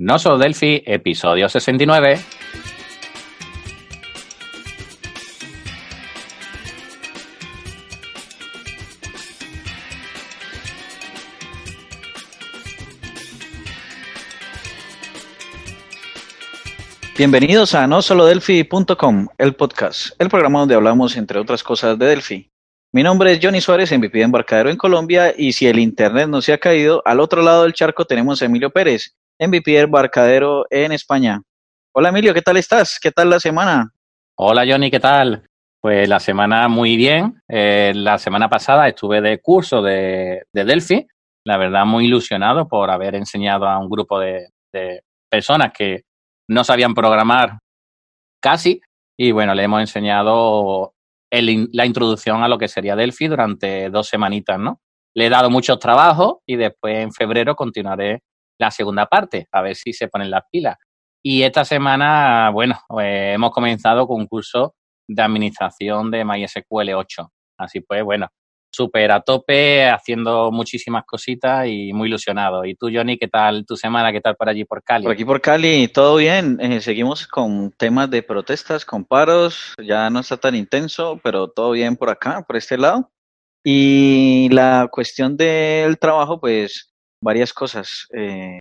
No solo Delphi, episodio 69. Bienvenidos a no solo Delphi.com, el podcast, el programa donde hablamos entre otras cosas de Delphi. Mi nombre es Johnny Suárez, MVP de Embarcadero en Colombia y si el internet no se ha caído, al otro lado del charco tenemos a Emilio Pérez, MVP de Embarcadero en España. Hola Emilio, ¿qué tal estás? ¿Qué tal la semana? Hola Johnny, ¿qué tal? Pues la semana muy bien. Eh, la semana pasada estuve de curso de, de, Delphi. La verdad, muy ilusionado por haber enseñado a un grupo de, personas que no sabían programar casi. Y bueno, le hemos enseñado la introducción a lo que sería Delphi durante dos semanitas, ¿no? Le he dado muchos trabajos y después en febrero continuaré la segunda parte, a ver si se ponen las pilas. Y esta semana, bueno, eh, hemos comenzado con un curso de administración de MySQL 8. Así pues, bueno, súper a tope, haciendo muchísimas cositas y muy ilusionado. ¿Y tú, Johnny, qué tal tu semana? ¿Qué tal por allí, por Cali? Por aquí, por Cali, todo bien. Eh, seguimos con temas de protestas, con paros. Ya no está tan intenso, pero todo bien por acá, por este lado. Y la cuestión del trabajo, pues, varias cosas. Eh,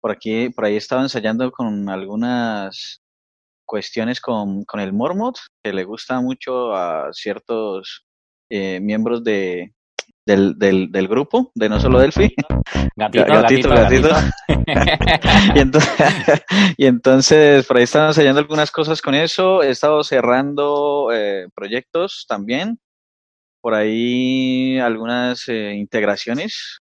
por aquí, por ahí estaba ensayando con algunas cuestiones con, con el Mormot, que le gusta mucho a ciertos eh, miembros de, del, del, del, grupo, de no solo Delphi. Gatito, gatito, gatito. gatito. y, entonces, y entonces, por ahí están ensayando algunas cosas con eso. He estado cerrando eh, proyectos también. Por ahí algunas eh, integraciones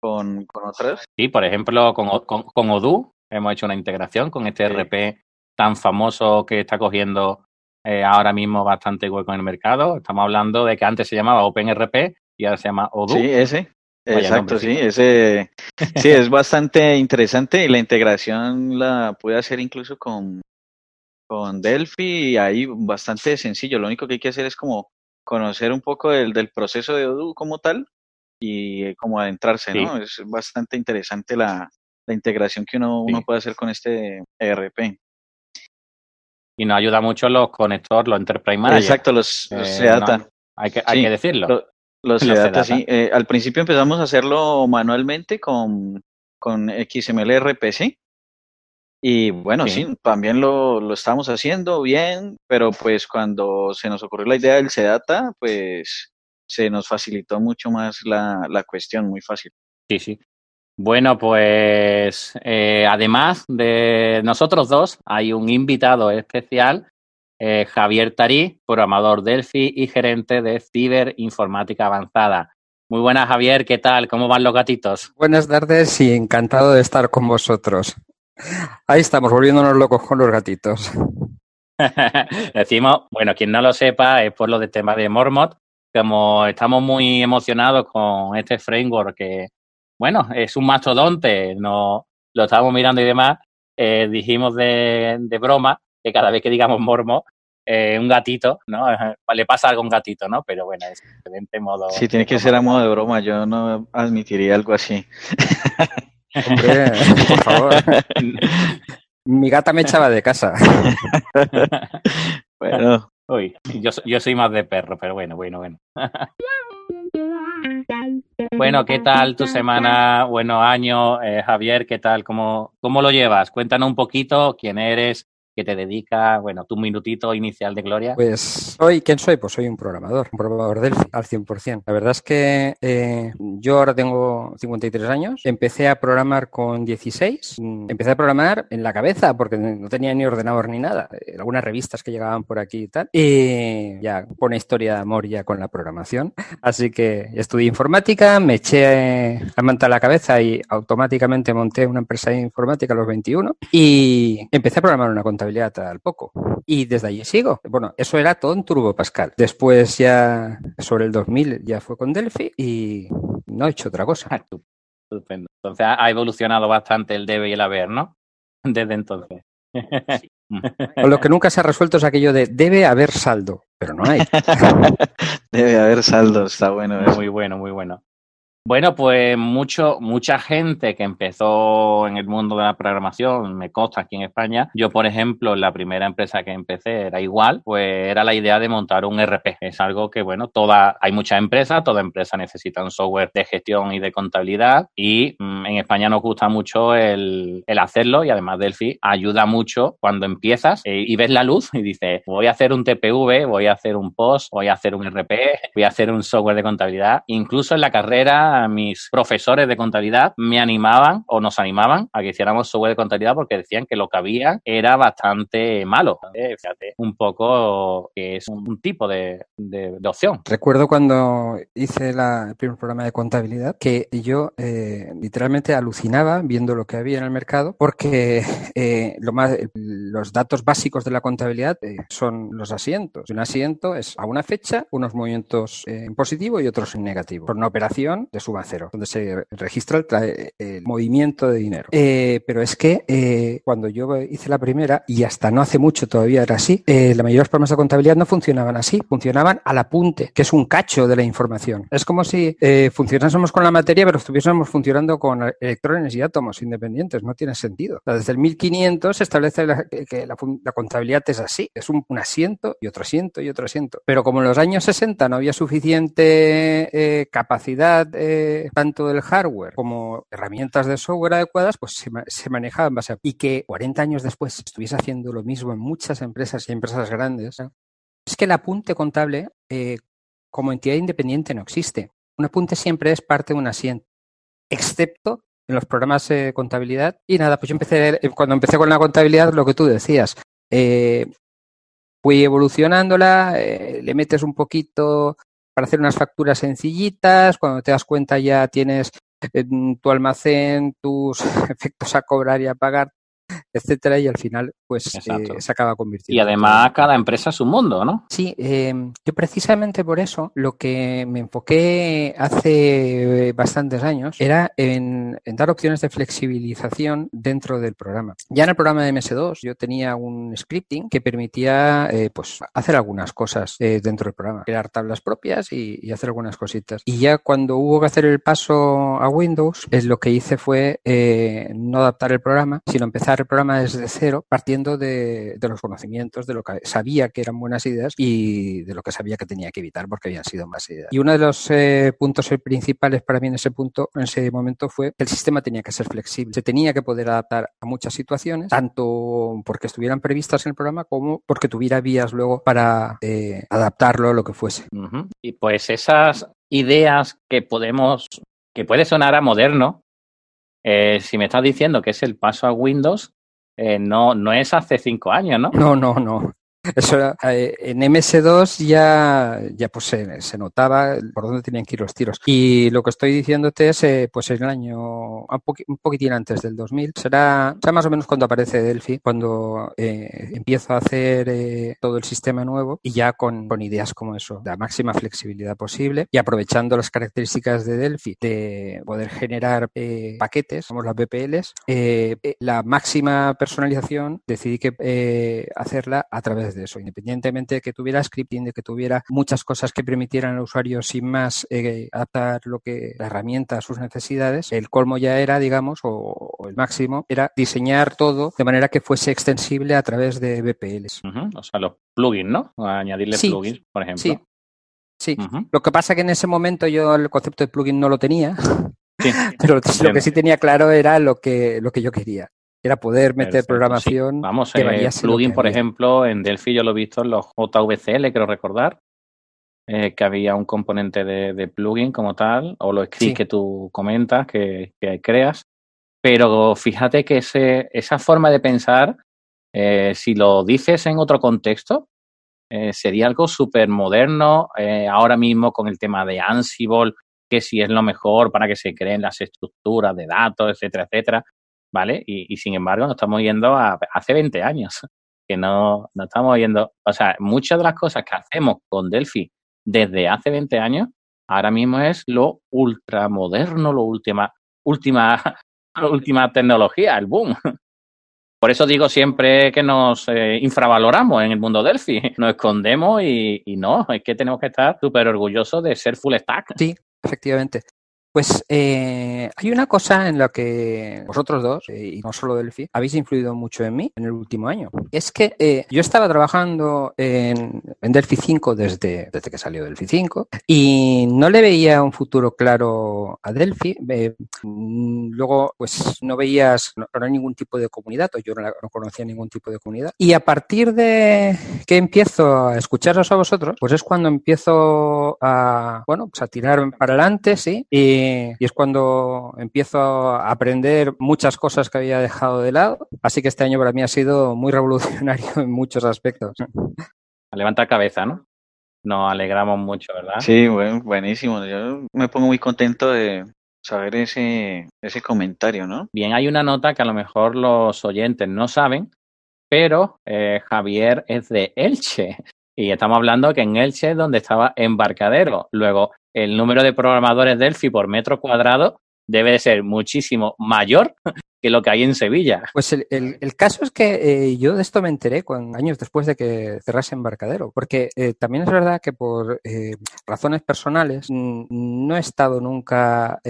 con, con, otras. Sí, por ejemplo, con, con, con, Odoo hemos hecho una integración con este sí. RP tan famoso que está cogiendo eh, ahora mismo bastante hueco en el mercado. Estamos hablando de que antes se llamaba OpenRP y ahora se llama Odoo. Sí, ese. Vaya Exacto, nombre, sí, sí, ese sí es bastante interesante y la integración la puede hacer incluso con, con Delphi y ahí bastante sencillo. Lo único que hay que hacer es como conocer un poco del, del proceso de Odoo como tal y como adentrarse, sí. ¿no? Es bastante interesante la, la integración que uno, sí. uno puede hacer con este ERP y nos ayuda mucho los conectores, los Enterprise Manager. Exacto, los, los eh. No, hay, que, hay sí, que decirlo. Lo, los, los SEATA, sí. Eh, al principio empezamos a hacerlo manualmente con, con XML RPC. Y bueno, sí, sí también lo, lo estamos haciendo bien, pero pues cuando se nos ocurrió la idea del SEDATA, pues se nos facilitó mucho más la, la cuestión, muy fácil. Sí, sí. Bueno, pues eh, además de nosotros dos, hay un invitado especial, eh, Javier Tarí, programador Delphi y gerente de Ciberinformática Avanzada. Muy buenas, Javier, ¿qué tal? ¿Cómo van los gatitos? Buenas tardes y encantado de estar con vosotros. Ahí estamos, volviéndonos locos con los gatitos. Decimos, bueno, quien no lo sepa, es por lo de tema de Mormot, como estamos muy emocionados con este framework que bueno, es un mastodonte, no, lo estábamos mirando y demás, eh, dijimos de, de, broma que cada vez que digamos mormo, eh, un gatito, ¿no? Le pasa algo a un gatito, ¿no? Pero bueno, es excelente modo. Sí, tiene que ser a modo de broma, yo no admitiría algo así. Hombre, por favor. Mi gata me echaba de casa. bueno. Uy, yo, yo soy más de perro, pero bueno, bueno, bueno. Bueno, ¿qué tal tu semana? Bueno, año, eh, Javier, ¿qué tal? ¿Cómo, ¿Cómo lo llevas? Cuéntanos un poquito quién eres, qué te dedica, bueno, tu minutito inicial de gloria. Pues soy, ¿quién soy? Pues soy un programador, un programador del al 100%. La verdad es que eh, yo ahora tengo 53 años, empecé a programar con 16, empecé a programar en la cabeza porque no tenía ni ordenador ni nada, eh, algunas revistas que llegaban por aquí y tal, y ya pone historia de amor ya con la programación. Así que estudié informática, me eché la manta a la cabeza y automáticamente monté una empresa de informática a los 21 y empecé a programar una contabilidad al poco. Y desde allí sigo. Bueno, eso era todo en Turbo Pascal. Después ya, sobre el 2000, ya fue con Delphi y no he hecho otra cosa. Estupendo. Entonces ha evolucionado bastante el debe y el haber, ¿no? Desde entonces. Sí. Lo que nunca se ha resuelto es aquello de debe haber saldo, pero no hay. debe haber saldo, está bueno. Eso. Muy bueno, muy bueno. Bueno, pues mucho, mucha gente que empezó en el mundo de la programación, me consta aquí en España. Yo, por ejemplo, la primera empresa que empecé era igual, pues era la idea de montar un RP. Es algo que, bueno, toda, hay muchas empresas, toda empresa necesita un software de gestión y de contabilidad y mm, en España nos gusta mucho el, hacerlo y además Delphi ayuda mucho cuando empiezas eh, y ves la luz y dices, voy a hacer un TPV, voy a hacer un POST, voy a hacer un RP, voy a hacer un software de contabilidad. Incluso en la carrera mis profesores de contabilidad me animaban o nos animaban a que hiciéramos software de contabilidad porque decían que lo que había era bastante malo. Eh, fíjate, un poco que es un, tipo de, opción. Recuerdo cuando hice el primer programa de contabilidad que yo eh, literalmente alucinaba viendo lo que había en el mercado porque eh, lo más, los datos básicos de la contabilidad son los asientos. Un asiento es a una fecha unos movimientos en positivo y otros en negativo. Por una operación de suma cero, donde se registra el, movimiento de dinero. Eh, pero es que eh, cuando yo hice la primera, y hasta no hace mucho todavía era así, eh, la mayoría de de contabilidad no funcionaban así, funcionaban al apunte, que es un cacho de la información. Es como si funcionásemos con la materia, pero estuviésemos funcionando con electrones y átomos independientes. No tiene sentido. desde el 1500 se establece que la, contabilidad es así, es un, un, asiento y otro asiento y otro asiento. Pero como en los años 60 no había suficiente capacidad tanto del hardware como herramientas de software adecuadas, pues se, se manejaba base. Y que 40 años después estuviese haciendo lo mismo en muchas empresas y empresas grandes, es que el apunte contable eh, como entidad independiente no existe. Un apunte siempre es parte de un asiento, excepto en los programas de contabilidad. Y nada, pues yo empecé, eh, cuando empecé con la contabilidad, lo que tú decías, eh, fui evolucionándola, le metes un poquito para hacer unas facturas sencillitas. Cuando te das cuenta ya tienes en tu almacén tus efectos a cobrar y a pagar, etcétera, y al final pues eh, se acaba convirtiendo. Y además cada empresa es un mundo, ¿no? Sí, eh, yo precisamente por eso lo que me enfoqué hace bastantes años era en, dar opciones de flexibilización dentro del programa. Ya en el programa de MS2 yo tenía un scripting que permitía eh, pues hacer algunas cosas dentro del programa, crear tablas propias y, y, hacer algunas cositas. Y ya cuando hubo que hacer el paso a Windows, es lo que hice fue no adaptar el programa, sino empezar el programa desde cero, partiendo de, los conocimientos, de lo que sabía que eran buenas ideas y de lo que sabía que tenía que evitar porque habían sido más ideas. Y uno de los eh, puntos principales para mí en ese punto, en ese momento, fue que el sistema tenía que ser flexible. Se tenía que poder adaptar a muchas situaciones, tanto porque estuvieran previstas en el programa como porque tuviera vías luego para eh, adaptarlo a lo que fuese. Y pues esas ideas que podemos, que puede sonar a moderno, eh, si me estás diciendo que es el paso a Windows, eh, no, no es hace cinco años, ¿no? No, no, no. Eso era, eh, en MS2 ya, ya pues se, notaba por dónde tenían que ir los tiros. Y lo que estoy diciéndote es, eh, pues en el año, un, poquitín antes del 2000, será, será más o menos cuando aparece Delphi, cuando eh, empiezo a hacer todo el sistema nuevo y ya con, con ideas como eso, la máxima flexibilidad posible y aprovechando las características de Delphi de poder generar paquetes, como las BPLs, la máxima personalización decidí que hacerla a través de eso, independientemente de que tuviera scripting, de que tuviera muchas cosas que permitieran al usuario sin más eh, adaptar lo que la herramienta a sus necesidades, el colmo ya era, digamos, o, el máximo, era diseñar todo de manera que fuese extensible a través de BPLs. O sea, los plugins, ¿no? Añadirle plugins, por ejemplo. Sí. Sí, lo que pasa que en ese momento yo el concepto de plugin no lo tenía, pero lo que sí tenía claro era lo que, lo que yo quería era poder meter programación. Vamos, eh, plugin, por ejemplo, en Delphi yo lo he visto en los JVCL, quiero recordar, eh, que había un componente de, plugin como tal, o los scripts que tú comentas, que, creas. Pero fíjate que ese, esa forma de pensar, eh, si lo dices en otro contexto, eh, sería algo súper moderno. ahora mismo con el tema de Ansible, que si es lo mejor para que se creen las estructuras de datos, etcétera, etcétera. ¿Vale? Y, sin embargo nos estamos yendo a hace 20 años, que no, no estamos yendo, o sea, muchas de las cosas que hacemos con Delphi desde hace 20 años, ahora mismo es lo ultramoderno, lo última, última, última tecnología, el boom. Por eso digo siempre que nos eh, infravaloramos en el mundo Delphi, nos escondemos y, y no, es que tenemos que estar súper orgullosos de ser full stack. Sí, efectivamente. Pues eh, hay una cosa en la que vosotros dos, eh, y no solo Delphi, habéis influido mucho en mí en el último año. Es que eh, yo estaba trabajando en, en, Delphi 5 desde, desde que salió Delphi 5 y no le veía un futuro claro a Delphi. luego, pues no veías, no, hay ningún tipo de comunidad, o yo no, no, conocía ningún tipo de comunidad. Y a partir de que empiezo a escucharos a vosotros, pues es cuando empiezo a, bueno, pues a tirar para adelante, sí. Y, y, es cuando empiezo a aprender muchas cosas que había dejado de lado. Así que este año para mí ha sido muy revolucionario en muchos aspectos. Levanta cabeza, ¿no? Nos alegramos mucho, ¿verdad? Sí, bueno, buenísimo. Yo me pongo muy contento de saber ese, ese comentario, ¿no? Bien, hay una nota que a lo mejor los oyentes no saben, pero eh, Javier es de Elche. Y estamos hablando que en Elche es donde estaba Embarcadero. Luego, el número de programadores Delphi por metro cuadrado debe de ser muchísimo mayor que lo que hay en Sevilla. Pues el, el, caso es que eh, yo de esto me enteré con, años después de que cerrase Embarcadero, porque eh, también es verdad que por eh, razones personales no he estado nunca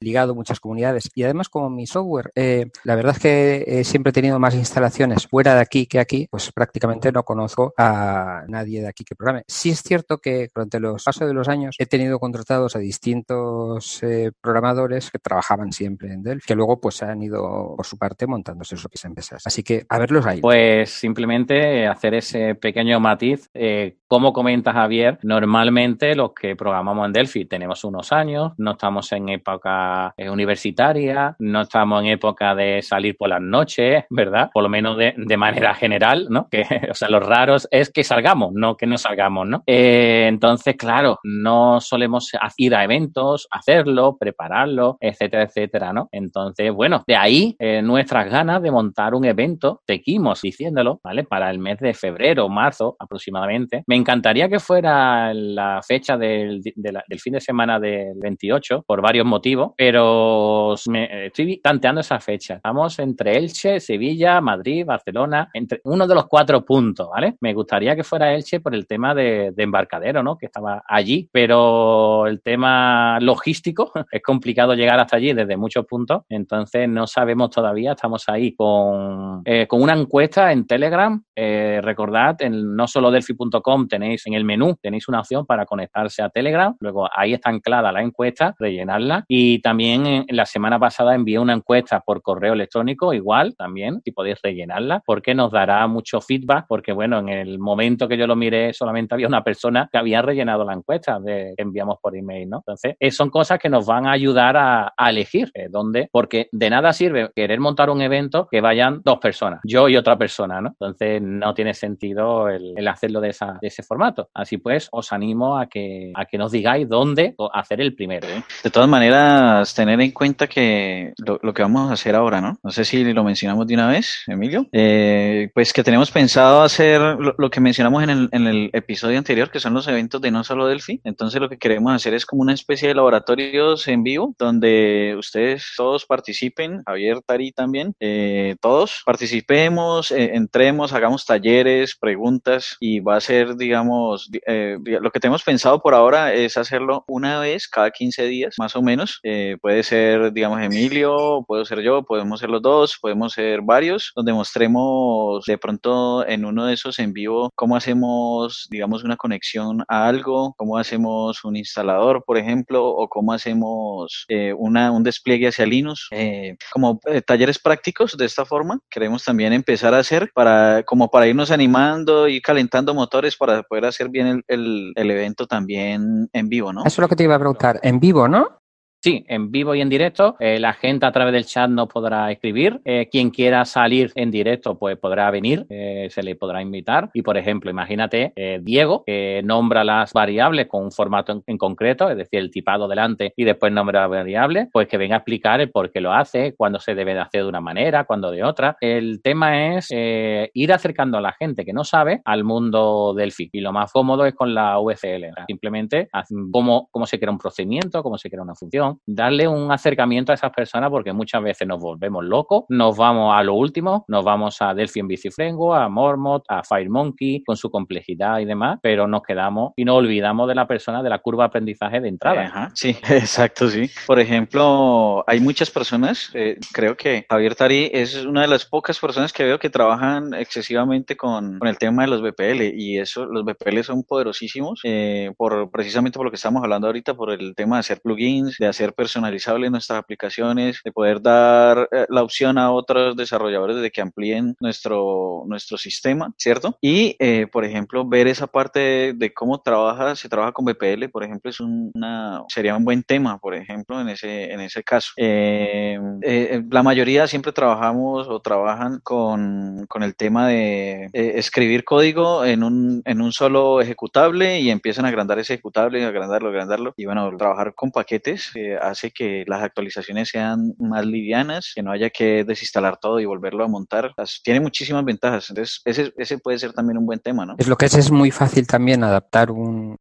ligado a muchas comunidades y además como mi software, la verdad es que siempre he tenido más instalaciones fuera de aquí que aquí, pues prácticamente no conozco a nadie de aquí que programe. Sí es cierto que durante los pasos de los años he tenido contratados a distintos programadores que trabajaban siempre en Delphi, que luego pues han ido por su parte montándose sus empresas. Así que a verlos ahí. Pues simplemente hacer ese pequeño matiz. Eh, como comenta Javier, normalmente los que programamos en Delphi tenemos unos años, no estamos en época eh, universitaria, no estamos en época de salir por las noches, ¿verdad? Por lo menos de, manera general, ¿no? Que, o sea, lo raro es que salgamos, no que no salgamos, ¿no? Eh, entonces, claro, no solemos ir a eventos, hacerlo, prepararlo, etcétera, etcétera, ¿no? Entonces, bueno, de ahí eh, nuestras ganas de montar un evento, tequimos diciéndolo, ¿vale? Para el mes de febrero marzo aproximadamente. Me encantaría que fuera la fecha del, del fin de semana del 28 por varios motivos, pero me, estoy tanteando esa fecha. Estamos entre Elche, Sevilla, Madrid, Barcelona, entre uno de los cuatro puntos, ¿vale? Me gustaría que fuera Elche por el tema de, de embarcadero, ¿no? Que estaba allí, pero el tema logístico es complicado llegar hasta allí desde muchos puntos, entonces no sabemos todavía, estamos ahí con, eh, con una encuesta en Telegram. Eh, recordad, en no solo delphi.com tenéis en el menú, tenéis una opción para conectarse a Telegram. Luego ahí está anclada la encuesta, rellenarla. Y también en, la semana pasada envié una encuesta por correo electrónico, igual también, si podéis rellenarla, porque nos dará mucho feedback, porque bueno, en el momento que yo lo miré solamente había una persona que había rellenado la encuesta que enviamos por email, ¿no? Entonces, eh, son cosas que nos van a ayudar a, a elegir eh, dónde, porque de nada sirve querer montar un evento que vayan dos personas, yo y otra persona, ¿no? Entonces no tiene sentido el, el hacerlo de, esa, de, ese formato. Así pues, os animo a que, a que nos digáis dónde hacer el primero. ¿eh? De todas maneras, tener en cuenta que lo, lo, que vamos a hacer ahora, ¿no? No sé si lo mencionamos de una vez, Emilio. Eh, pues que tenemos pensado hacer lo, lo que mencionamos en el, en el, episodio anterior, que son los eventos de No Solo Delphi. Entonces lo que queremos hacer es como una especie de laboratorios en vivo, donde ustedes todos participen, Javier, Tari también, eh, todos participemos, eh, entremos, hagamos talleres, preguntas y va a ser, digamos, eh, lo que tenemos pensado por ahora es hacerlo una vez cada 15 días, más o menos. Puede ser, digamos, Emilio, puedo ser yo, podemos ser los dos, podemos ser varios, donde mostremos de pronto en uno de esos en vivo cómo hacemos, digamos, una conexión a algo, cómo hacemos un instalador, por ejemplo, o cómo hacemos una, un despliegue hacia Linux, como talleres prácticos de esta forma. Queremos también empezar a hacer para, como para irnos animando y calentando motores para poder hacer bien el, el, el, evento también en vivo, ¿no? Eso es lo que te iba a preguntar, en vivo, ¿no? Sí, en vivo y en directo. Eh, la gente a través del chat nos podrá escribir. Eh, quien quiera salir en directo, pues podrá venir, eh, se le podrá invitar. Y, por ejemplo, imagínate Diego, que nombra las variables con un formato en, concreto, es decir, el tipado delante y después nombra la variable, pues que venga a explicar el por qué lo hace, cuándo se debe de hacer de una manera, cuándo de otra. El tema es ir acercando a la gente que no sabe al mundo del FIC. Y lo más cómodo es con la VCL. Simplemente cómo se crea un procedimiento, cómo se crea una función, darle un acercamiento a esas personas porque muchas veces nos volvemos locos, nos vamos a lo último, nos vamos a Delphi en Bicifrengo, a Mormot, a FireMonkey con su complejidad y demás, pero nos quedamos y nos olvidamos de la persona de la curva de aprendizaje de entrada. sí, exacto, sí. Por ejemplo, hay muchas personas, eh, creo que Javier Tari es una de las pocas personas que veo que trabajan excesivamente con, con el tema de los BPL y eso, los BPL son poderosísimos eh, por precisamente por lo que estamos hablando ahorita, por el tema de hacer plugins, de hacer personalizables nuestras aplicaciones, de poder dar eh, la opción a otros desarrolladores de que amplíen nuestro, nuestro sistema, ¿cierto? Y, eh, por ejemplo, ver esa parte de, cómo trabaja, se trabaja con BPL, por ejemplo, es una, sería un buen tema, por ejemplo, en ese, en ese caso. la mayoría siempre trabajamos o trabajan con, con el tema de escribir código en un, en un solo ejecutable y empiezan a agrandar ese ejecutable, agrandarlo, agrandarlo. Y bueno, trabajar con paquetes hace que las actualizaciones sean más livianas, que no haya que desinstalar todo y volverlo a montar. Tiene muchísimas ventajas. Entonces, ese, ese puede ser también un buen tema, ¿no? Es lo que es, es muy fácil también adaptar un,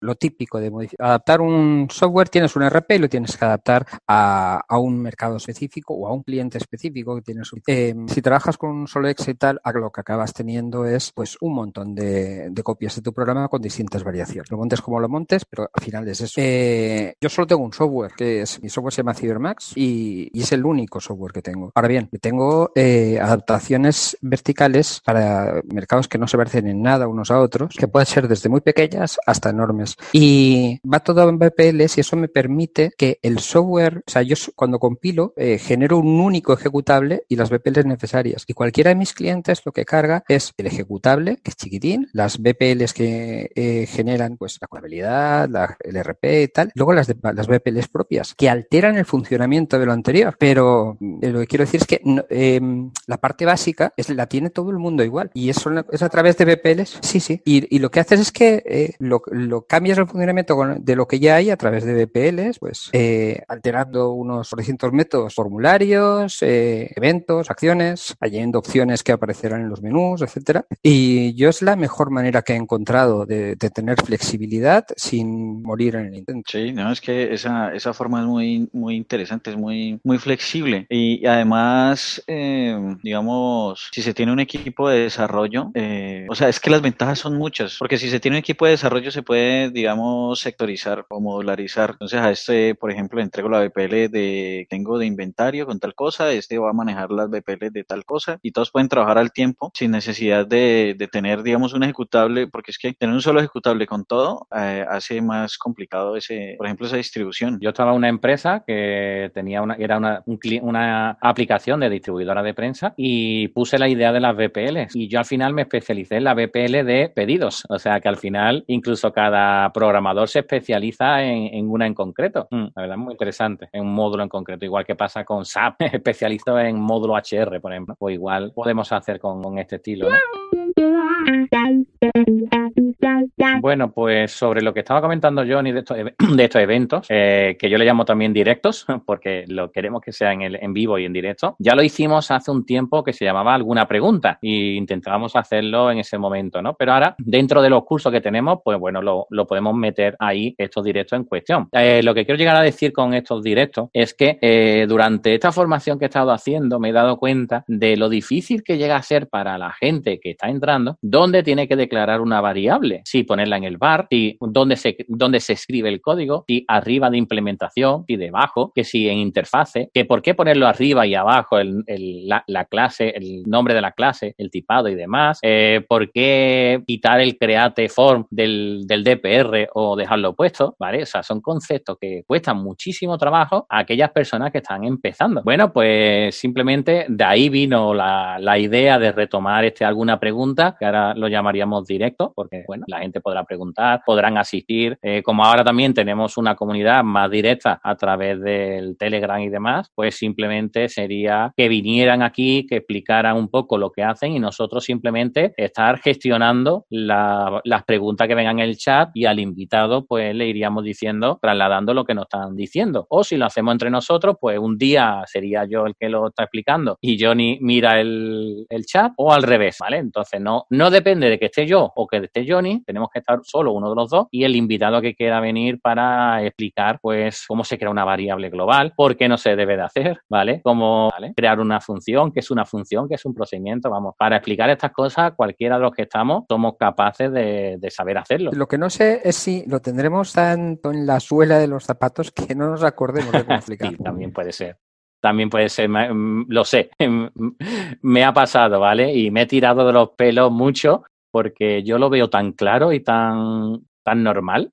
lo, típico de adaptar un software, tienes un RP y lo tienes que adaptar a, un mercado específico o a un cliente específico que tienes. Eh, si trabajas con un solo Excel y tal, lo que acabas teniendo es pues un montón de, copias de tu programa con distintas variaciones. Lo montes como lo montes, pero al final es eso. Eh, yo solo tengo un software, que es mi software se llama Cybermax y, es el único software que tengo. Ahora bien, tengo eh, adaptaciones verticales para mercados que no se parecen en nada unos a otros, que pueden ser desde muy pequeñas hasta enormes y va todo en BPLs y eso me permite que el software, o sea, yo cuando compilo, eh, genero un único ejecutable y las BPLs necesarias. Y cualquiera de mis clientes lo que carga es el ejecutable, que es chiquitín, las BPLs que eh, generan pues la contabilidad, el RP y tal, luego las, de, las BPLs propias, que alteran el funcionamiento de lo anterior. Pero eh, lo que quiero decir es que em, la parte básica es, la tiene todo el mundo igual. Y eso es a través de BPLs, sí, sí. Y, y lo que haces es que lo, lo cambias el funcionamiento de lo que ya hay a través de VPLs, pues eh, alterando unos 300 métodos, formularios, eh, eventos, acciones, añadiendo opciones que aparecerán en los menús, etcétera. Y yo es la mejor manera que he encontrado de, tener flexibilidad sin morir en el intento. Sí, no, es que esa, esa forma es muy, muy interesante, es muy, muy flexible. Y además, eh, digamos, si se tiene un equipo de desarrollo, o sea, es que las ventajas son muchas, porque si se tiene un equipo de desarrollo se puede digamos, sectorizar o modularizar. Entonces a este, por ejemplo, entrego la BPL de, tengo de inventario con tal cosa, este va a manejar las BPL de tal cosa y todos pueden trabajar al tiempo sin necesidad de, de tener, digamos, un ejecutable, porque es que tener un solo ejecutable con todo eh, hace más complicado ese, por ejemplo, esa distribución. Yo estaba en una empresa que tenía una, era una, una aplicación de distribuidora de prensa y puse la idea de las BPL y yo al final me especialicé en la BPL de pedidos. O sea que al final incluso cada programador se especializa en, una en concreto. Mm, la verdad es muy interesante, en un módulo en concreto, igual que pasa con SAP, especialista en módulo HR, por ejemplo. Pues igual podemos hacer con, con este estilo. ¿no? Bueno, pues sobre lo que estaba comentando Johnny de estos, de estos eventos, eh, que yo le llamo también directos, porque lo queremos que sea en, el, en vivo y en directo, ya lo hicimos hace un tiempo que se llamaba alguna pregunta y intentábamos hacerlo en ese momento, ¿no? Pero ahora, dentro de los cursos que tenemos, pues bueno, lo, lo podemos meter ahí estos directos en cuestión. Eh, lo que quiero llegar a decir con estos directos es que eh, durante esta formación que he estado haciendo me he dado cuenta de lo difícil que llega a ser para la gente que está entrando, dónde tiene que declarar una variable, si ponerla en el bar, si dónde se, se escribe el código, si arriba de implementación, y debajo, que si en interfase, que por qué ponerlo arriba y abajo el, la, clase, el nombre de la clase, el tipado y demás, eh, por qué quitar el create form del, del DPR o dejarlo puesto, ¿vale? O sea, son conceptos que cuestan muchísimo trabajo a aquellas personas que están empezando. Bueno, pues simplemente de ahí vino la, la idea de retomar este alguna pregunta, que ahora lo llamaríamos directo, porque bueno, la gente podrá preguntar, podrán asistir. Eh, como ahora también tenemos una comunidad más directa a través del Telegram y demás, pues simplemente sería que vinieran aquí, que explicaran un poco lo que hacen y nosotros simplemente estar gestionando las preguntas que vengan en el chat y al invitado pues le iríamos diciendo, trasladando lo que nos están diciendo. O si lo hacemos entre nosotros, pues un día sería yo el que lo está explicando y Johnny mira el, el chat o al revés, ¿vale? Entonces no, no depende de que esté yo o que esté Johnny, tenemos tenemos que estar solo uno de los dos y el invitado que quiera venir para explicar pues cómo se crea una variable global, por qué no se debe de hacer, ¿vale? Cómo crear una función, qué es una función, qué es un procedimiento, vamos, para explicar estas cosas cualquiera de los que estamos somos capaces de, saber hacerlo. Lo que no sé es si lo tendremos tanto en la suela de los zapatos que no nos acordemos de cómo explicar. sí, también puede ser también puede ser, lo sé, me ha pasado, ¿vale? Y me he tirado de los pelos mucho porque yo lo veo tan claro y tan, tan normal.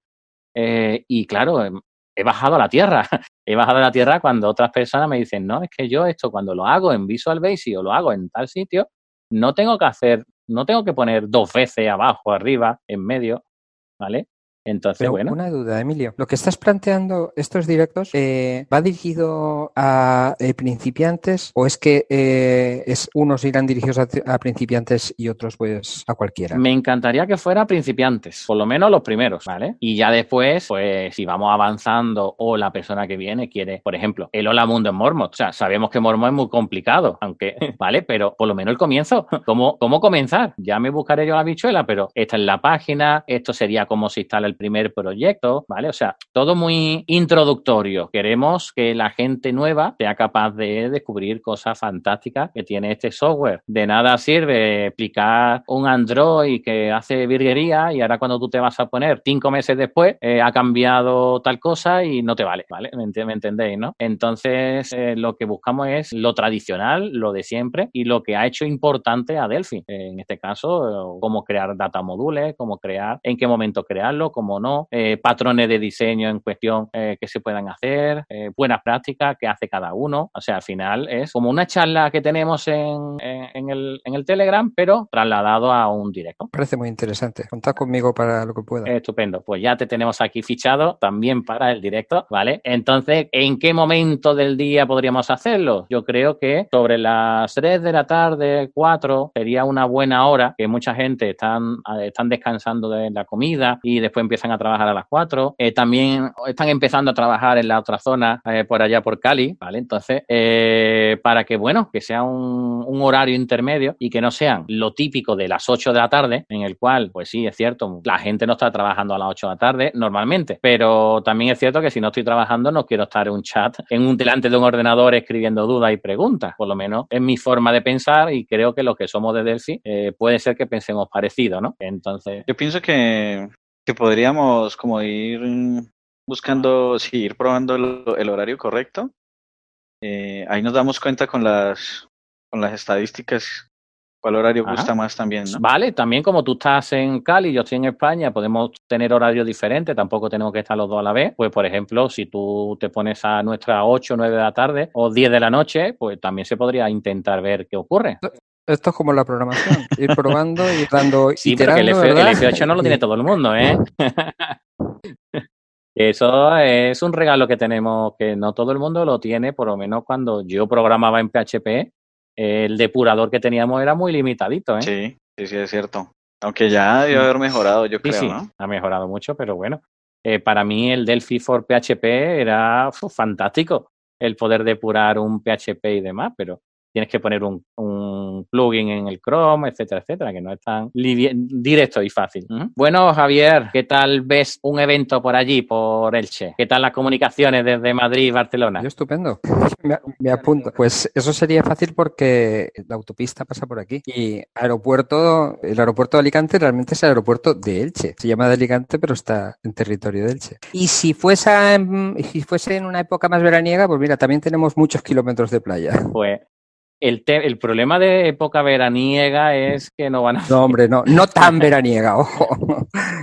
Eh, y claro, em, he bajado a la tierra. He bajado a la tierra cuando otras personas me dicen, no, es que yo esto cuando lo hago en Visual Basic o lo hago en tal sitio, no tengo que hacer, no tengo que poner dos veces abajo, arriba, en medio, ¿vale? Entonces, bueno. Una duda, Emilio. Lo que estás planteando, estos directos, eh, ¿va dirigido a eh, principiantes o es que eh, es unos irán dirigidos a, principiantes y otros, pues, a cualquiera? Me encantaría que fuera principiantes, por lo menos los primeros, ¿vale? Y ya después, pues, si vamos avanzando o la persona que viene quiere, por ejemplo, el Hola Mundo en Mormon. O sea, sabemos que Mormon es muy complicado, aunque, ¿vale? Pero por lo menos el comienzo. ¿Cómo, cómo comenzar? Ya me buscaré yo la bichuela, pero esta es la página, esto sería como se instala el primer proyecto, ¿vale? O sea, todo muy introductorio. Queremos que la gente nueva sea capaz de descubrir cosas fantásticas que tiene este software. De nada sirve explicar un Android que hace virguería y ahora cuando tú te vas a poner cinco meses después eh, ha cambiado tal cosa y no te vale, ¿vale? ¿Me, entendéis, no? Entonces, eh, lo que buscamos es lo tradicional, lo de siempre y lo que ha hecho importante a Delphi. en este caso, cómo crear data modules, cómo crear, en qué momento crearlo, cómo no, eh, patrones de diseño en cuestión eh, que se puedan hacer, eh, buenas prácticas que hace cada uno. O sea, al final es como una charla que tenemos en, en, el, en el Telegram, pero trasladado a un directo. Parece muy interesante. Contad conmigo para lo que pueda. Estupendo. Pues ya te tenemos aquí fichado también para el directo, ¿vale? Entonces, ¿en qué momento del día podríamos hacerlo? Yo creo que sobre las 3 de la tarde, 4, sería una buena hora que mucha gente están, están descansando de la comida y después empiezan a trabajar a las 4. Eh, también están empezando a trabajar en la otra zona, eh, por allá por Cali, ¿vale? Entonces, eh, para que, bueno, que sea un, horario intermedio y que no sean lo típico de las 8 de la tarde, en el cual, pues sí, es cierto, la gente no está trabajando a las 8 de la tarde normalmente, pero también es cierto que si no estoy trabajando no quiero estar en un chat, en un delante de un ordenador escribiendo dudas y preguntas, por lo menos es mi forma de pensar y creo que los que somos de Delphi puede ser que pensemos parecido, ¿no? Entonces... Yo pienso que que podríamos como ir buscando, sí, ir probando el, horario correcto. Eh, ahí nos damos cuenta con las, con las estadísticas cuál horario gusta más también, ¿no? Vale, también como tú estás en Cali y yo estoy en España, podemos tener horarios diferentes, tampoco tenemos que estar los dos a la vez. Pues, por ejemplo, si tú te pones a nuestra 8 o 9 de la tarde o 10 de la noche, pues también se podría intentar ver qué ocurre. Esto es como la programación, ir probando y dando. Sí, pero que el, F8 no lo tiene todo el mundo, ¿eh? Eso es un regalo que tenemos, que no todo el mundo lo tiene, por lo menos cuando yo programaba en PHP, el depurador que teníamos era muy limitadito, ¿eh? Sí, sí, sí, es cierto. Aunque ya debe haber mejorado, yo creo, sí, ¿no? Ha mejorado mucho, pero bueno. Eh, para mí el Delphi for PHP era fantástico, el poder depurar un PHP y demás, pero tienes que poner un, plugin en el Chrome, etcétera, etcétera, que no es tan directo y fácil. Bueno, Javier, ¿qué tal ves un evento por allí, por Elche? ¿Qué tal las comunicaciones desde Madrid y Barcelona? estupendo. Me, apunto. Pues eso sería fácil porque la autopista pasa por aquí. Y aeropuerto, el aeropuerto de Alicante realmente es el aeropuerto de Elche. Se llama de Alicante, pero está en territorio de Elche. Y si fuese si fuese en una época más veraniega, pues mira, también tenemos muchos kilómetros de playa. Pues el, el problema de época veraniega es que no van a... No, hombre, no, no tan veraniega, ojo.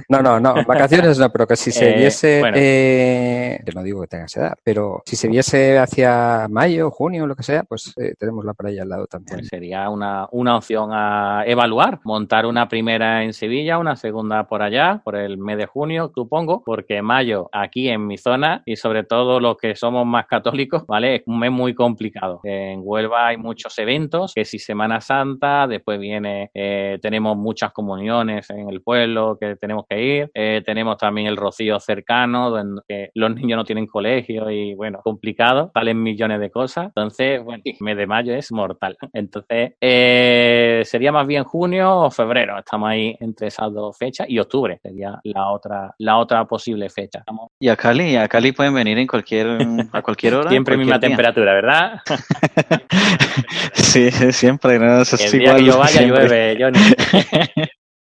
No, no, no, vacaciones no, pero que si se eh, viese, eh, no digo que tengas edad, pero si se viese hacia mayo, junio, lo que sea, pues eh, tenemos la playa al lado también. Pues sería una, una opción a evaluar, montar una primera en Sevilla, una segunda por allá, por el mes de junio, supongo, porque mayo aquí en mi zona y sobre todo los que somos más católicos, ¿vale? Es un mes muy complicado. En Huelva hay muchos muchos eventos, que si Semana Santa, después viene, eh, tenemos muchas comuniones en el pueblo que tenemos que ir, eh, tenemos también el rocío cercano, donde los niños no tienen colegio y bueno, complicado, salen millones de cosas. Entonces, bueno, el mes de mayo es mortal. Entonces, eh, sería más bien junio o febrero. Estamos ahí entre esas dos fechas y octubre sería la otra, la otra posible fecha. Y a Cali, a Cali pueden venir en cualquier, a cualquier hora. siempre misma temperatura, ¿verdad? sí, siempre. ¿no? Eso el día que yo vaya llueve, Johnny.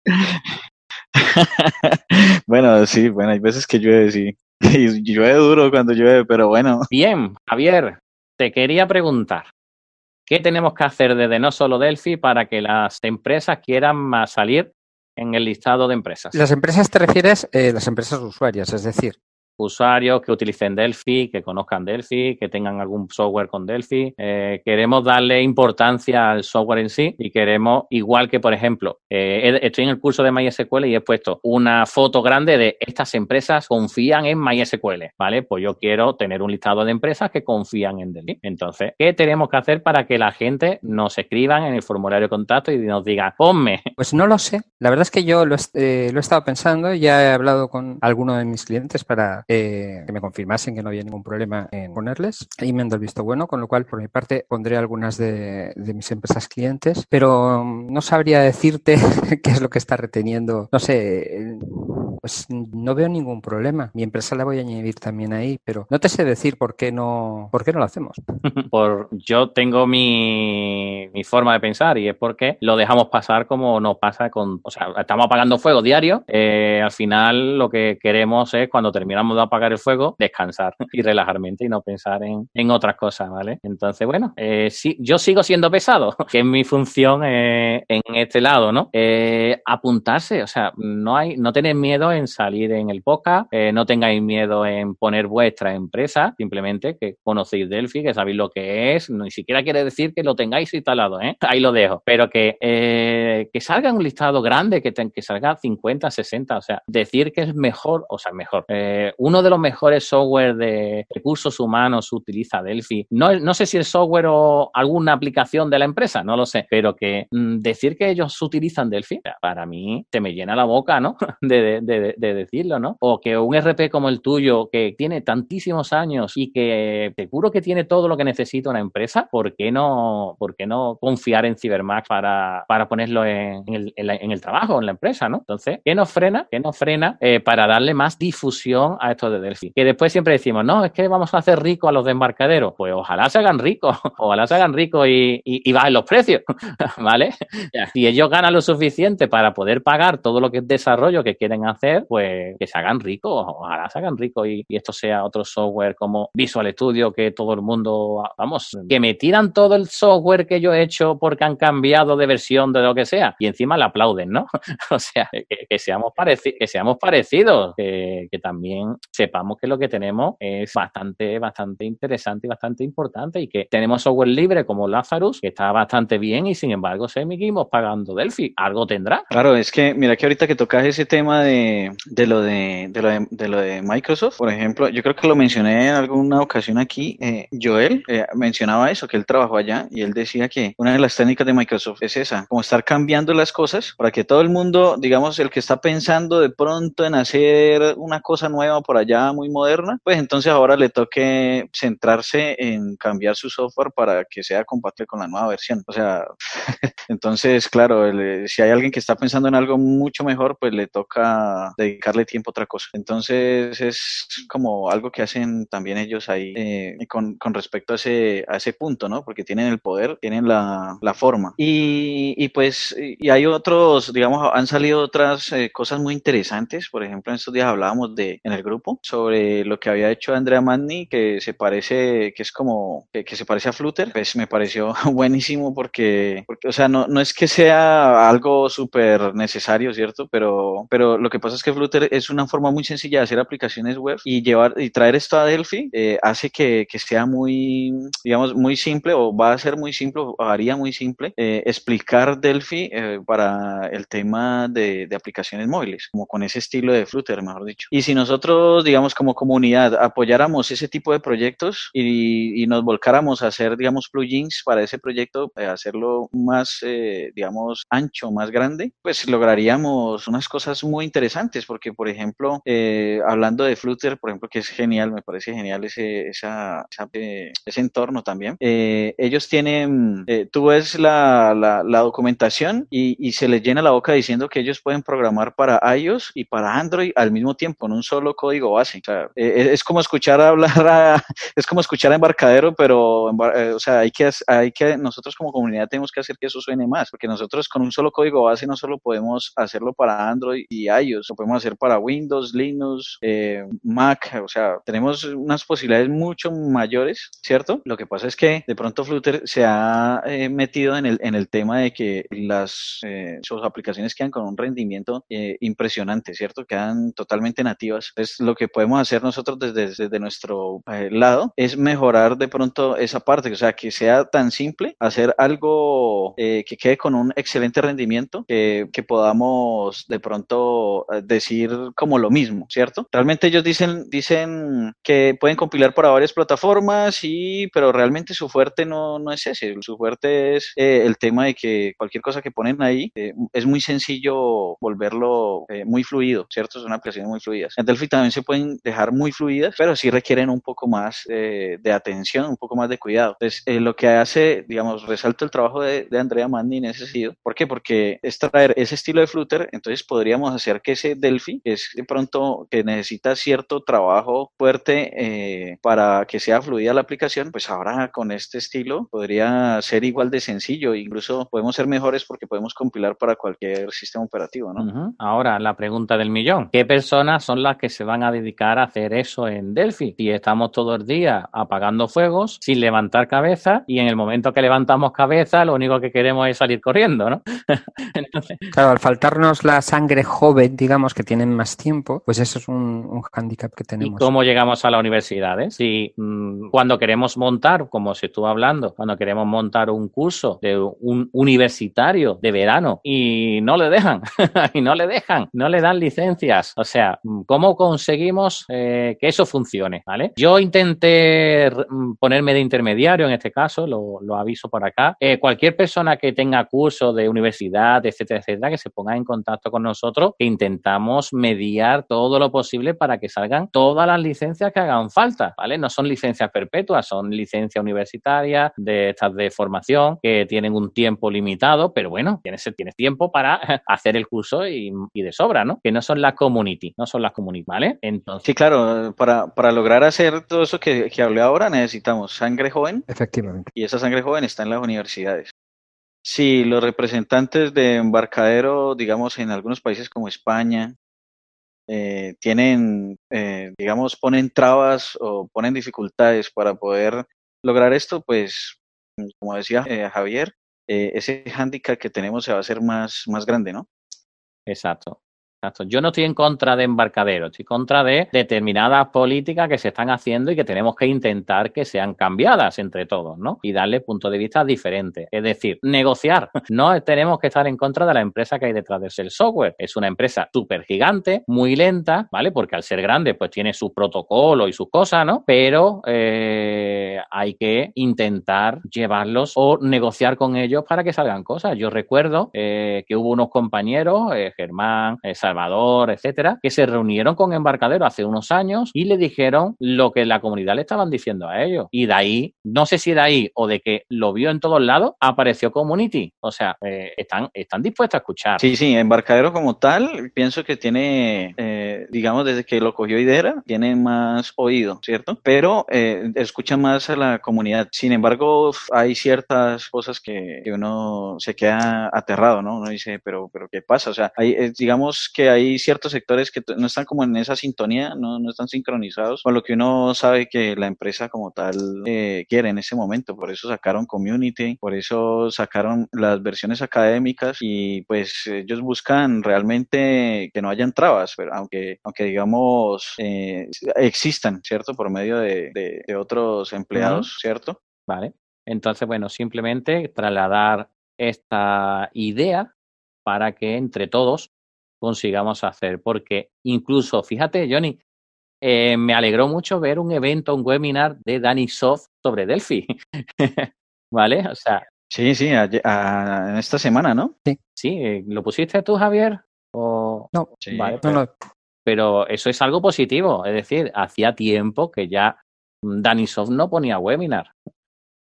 bueno, sí, bueno, hay veces que llueve, sí. Y llueve duro cuando llueve, pero bueno. Bien, Javier, te quería preguntar, ¿qué tenemos que hacer desde no solo Delphi para que las empresas quieran salir en el listado de empresas? Las empresas te refieres, eh, las empresas usuarias, es decir, usuarios que utilicen Delphi, que conozcan Delphi, que tengan algún software con Delphi. Eh, queremos darle importancia al software en sí y queremos, igual que, por ejemplo, eh, estoy en el curso de MySQL y he puesto una foto grande de estas empresas confían en MySQL, ¿vale? Pues yo quiero tener un listado de empresas que confían en Delphi. Entonces, ¿qué tenemos que hacer para que la gente nos escriban en el formulario de contacto y nos diga, ponme? Pues no lo sé. La verdad es que yo lo, eh, lo he estado pensando, ya he hablado con alguno de mis clientes para eh, que me confirmasen que no había ningún problema en ponerles y me han dado el visto bueno, con lo cual por mi parte pondré algunas de, mis empresas clientes, pero mm, no sabría decirte qué es lo que está reteniendo, no sé, pues no veo ningún problema. Mi empresa la voy a añadir también ahí, pero no te sé decir por qué no, por qué no lo hacemos. por, yo tengo mi, mi forma de pensar y es porque lo dejamos pasar como nos pasa con, o sea, estamos apagando fuego diario. Eh, al final lo que queremos es cuando terminamos de apagar el fuego, descansar y relajarmente y no pensar en, en otras cosas, ¿vale? Entonces, bueno, eh, sí, yo sigo siendo pesado, que es mi función eh, en este lado, ¿no? Eh, apuntarse, o sea, no hay, no tener miedo en salir en el podcast, eh, no tengáis miedo en poner vuestra empresa, simplemente que conocéis Delphi, que sabéis lo que es, ni siquiera quiere decir que lo tengáis instalado, ¿eh? ahí lo dejo, pero que, eh, que salga un listado grande, que, que salga 50, 60, o sea, decir que es mejor, o sea, mejor. Eh, uno de los mejores software de recursos humanos utiliza Delphi. No, no sé si el software o alguna aplicación de la empresa, no lo sé, pero que mm, decir que ellos utilizan Delphi, para mí te me llena la boca, ¿no? de, decirlo, ¿no? O que un RP como el tuyo, que tiene tantísimos años y que seguro que tiene todo lo que necesita una empresa, ¿por qué no, por qué no confiar en Cybermax para, para ponerlo en, el, en, el, trabajo, en la empresa, ¿no? Entonces, ¿qué nos frena? ¿Qué nos frena eh, para darle más difusión a esto de Delphi? Que después siempre decimos, no, es que vamos a hacer rico a los embarcaderos. Pues ojalá se hagan ricos, ojalá se hagan ricos y, y, y bajen los precios, ¿vale? Si ellos ganan lo suficiente para poder pagar todo lo que es desarrollo que quieren hacer, pues que se hagan ricos, ojalá se hagan ricos y, esto sea otro software como Visual Studio que todo el mundo, vamos, que me tiran todo el software que yo he hecho porque han cambiado de versión de lo que sea y encima le aplauden, ¿no? o sea, que, seamos, que seamos parecidos, que, que, también sepamos que lo que tenemos es bastante, bastante interesante y bastante importante y que tenemos software libre como Lazarus, que está bastante bien y sin embargo seguimos pagando Delphi. Algo tendrá. Claro, es que mira que ahorita que tocas ese tema de, de lo de, de, lo de, Microsoft, por ejemplo, yo creo que lo mencioné en alguna ocasión aquí, eh, Joel eh, mencionaba eso, que él trabajó allá y él decía que una de las técnicas de Microsoft es esa, como estar cambiando las cosas para que todo el mundo, digamos, el que está pensando de pronto en hacer una cosa nueva por allá muy moderna, pues entonces ahora le toque centrarse en cambiar su software para que sea compatible con la nueva versión. O sea, entonces, claro, si hay alguien que está pensando en algo mucho mejor, pues le toca dedicarle tiempo a otra cosa. Entonces es como algo que hacen también ellos ahí eh, con, con, respecto a ese, a ese punto, ¿no? Porque tienen el poder, tienen la, la forma. Y, y, pues, y hay otros, digamos, han salido otras eh, cosas muy interesantes. Por ejemplo, en estos días hablábamos de, en el grupo, sobre lo que había hecho Andrea Magni, que se parece, que es como, que, que se parece a Flutter. Pues me pareció buenísimo porque, porque o sea, no, no es que sea algo súper necesario, ¿cierto? Pero, pero lo que pasa pasa es que Flutter es una forma muy sencilla de hacer aplicaciones web y llevar y traer esto a Delphi eh, hace que, que, sea muy, digamos, muy simple o va a ser muy simple o haría muy simple eh, explicar Delphi eh, para el tema de, de, aplicaciones móviles, como con ese estilo de Flutter, mejor dicho. Y si nosotros, digamos, como comunidad apoyáramos ese tipo de proyectos y, y nos volcáramos a hacer, digamos, plugins para ese proyecto, hacerlo más, digamos, ancho, más grande, pues lograríamos unas cosas muy interesantes, porque, por ejemplo, eh, hablando de Flutter, por ejemplo, que es genial, me parece genial ese, esa, eh, ese entorno también. Eh, ellos tienen, tú ves la, la, documentación y, y, se les llena la boca diciendo que ellos pueden programar para iOS y para Android al mismo tiempo, con un solo código base. O sea, es como escuchar hablar a, es como escuchar a embarcadero, pero, o sea, hay que, hay que, nosotros como comunidad tenemos que hacer que eso suene más, porque nosotros con un solo código base no solo podemos hacerlo para Android y iOS, lo podemos hacer para Windows, Linux, eh, Mac, o sea, tenemos unas posibilidades mucho mayores, ¿cierto? Lo que pasa es que de pronto Flutter se ha eh, metido en el, en el tema de que las eh, sus aplicaciones quedan con un rendimiento impresionante, ¿cierto? Quedan totalmente nativas. Entonces, lo que podemos hacer nosotros desde, desde nuestro lado es mejorar de pronto esa parte, o sea, que sea tan simple, hacer algo que quede con un excelente rendimiento, que podamos de pronto decir como lo mismo, ¿cierto? Realmente ellos dicen, dicen que pueden compilar para varias plataformas, y, pero realmente su fuerte no, no es ese. Su fuerte es eh, el tema de que cualquier cosa que ponen ahí eh, es muy sencillo volverlo eh, muy fluido, ¿cierto? Son aplicaciones muy fluidas. En Delphi también se pueden dejar muy fluidas, pero sí requieren un poco más de atención, un poco más de cuidado. Entonces, lo que hace, digamos, resalto el trabajo de, de Andrea Manni en ese sentido. ¿Por qué? Porque es traer ese estilo de Flutter, entonces podríamos hacer que ese Delphi, que es de pronto que necesita cierto trabajo fuerte eh, para que sea fluida la aplicación, pues ahora con este estilo podría ser igual de sencillo, incluso podemos ser mejores porque podemos compilar para cualquier sistema operativo, ¿no? Ahora, la pregunta del millón, ¿qué personas son las que se van a dedicar a hacer eso en Delphi? Si estamos todo el día apagando fuegos sin levantar cabeza y en el momento que levantamos cabeza lo único que queremos es salir corriendo, ¿no? Entonces... Claro, al faltarnos la sangre joven, digamos, que tienen más tiempo, pues eso es un, un hándicap que tenemos. ¿Y cómo llegamos a la universidad? Eh? Si mmm, cuando queremos montar, como se estuvo hablando, cuando queremos montar un curso de un universitario de verano y no le dejan, y no le dejan, no le dan licencias. O sea, ¿cómo conseguimos eh, que eso funcione? ¿Vale? Yo intenté ponerme de intermediario en este caso, lo, lo aviso por acá. Eh, cualquier persona que tenga curso de universidad, etcétera, etcétera, que se ponga en contacto con nosotros, que intentamos mediar todo lo posible para que salgan todas las licencias que hagan falta, ¿vale? No son licencias perpetuas, son licencias universitarias de estas de formación que tienen un tiempo limitado, pero bueno, tienes, tienes tiempo para hacer el curso y, y, de sobra, ¿no? Que no son las community, no son las community, ¿vale? Entonces... Sí, claro, para, para lograr hacer todo eso que, que hablé ahora necesitamos sangre joven. Efectivamente. Y esa sangre joven está en las universidades. Sí, los representantes de embarcadero, digamos, en algunos países como España, eh, tienen, eh, digamos, ponen trabas o ponen dificultades para poder lograr esto, pues, como decía eh, Javier, eh, ese hándicap que tenemos se va a hacer más, más grande, ¿no? Exacto. Exacto. Yo no estoy en contra de embarcaderos, estoy en contra de determinadas políticas que se están haciendo y que tenemos que intentar que sean cambiadas entre todos, ¿no? Y darle puntos de vista diferentes. Es decir, negociar. No tenemos que estar en contra de la empresa que hay detrás de ese software. Es una empresa súper gigante, muy lenta, ¿vale? Porque al ser grande, pues tiene su protocolo y sus cosas, ¿no? Pero eh, hay que intentar llevarlos o negociar con ellos para que salgan cosas. Yo recuerdo eh, que hubo unos compañeros, eh, Germán, eh, Salvador, etcétera, que se reunieron con Embarcadero hace unos años y le dijeron lo que la comunidad le estaban diciendo a ellos. Y de ahí, no sé si de ahí o de que lo vio en todos lados, apareció Community. O sea, eh, están, están dispuestos a escuchar. Sí, sí, Embarcadero como tal, pienso que tiene, eh, digamos, desde que lo cogió Idera, tiene más oído, ¿cierto? Pero eh, escucha más a la comunidad. Sin embargo, hay ciertas cosas que, uno se queda aterrado, ¿no? Uno dice, pero, pero ¿qué pasa? O sea, digamos que que hay ciertos sectores que no están como en esa sintonía, no, no están sincronizados con lo que uno sabe que la empresa como tal eh, quiere en ese momento. Por eso sacaron Community, por eso sacaron las versiones académicas y pues ellos buscan realmente que no hayan trabas, pero aunque, aunque digamos eh, existan, ¿cierto? Por medio de, de, otros empleados, ¿cierto? Vale. Entonces, bueno, simplemente trasladar esta idea para que entre todos consigamos hacer. Porque incluso, fíjate, Johnny, eh, me alegró mucho ver un evento, un webinar de Danny Soft sobre Delphi. ¿Vale? O sea. Sí, sí, en esta semana, ¿no? Sí. Sí, eh, ¿lo pusiste tú, Javier? O... No, vale, pero, pero, eso es algo positivo. Es decir, hacía tiempo que ya Danny Soft no ponía webinar.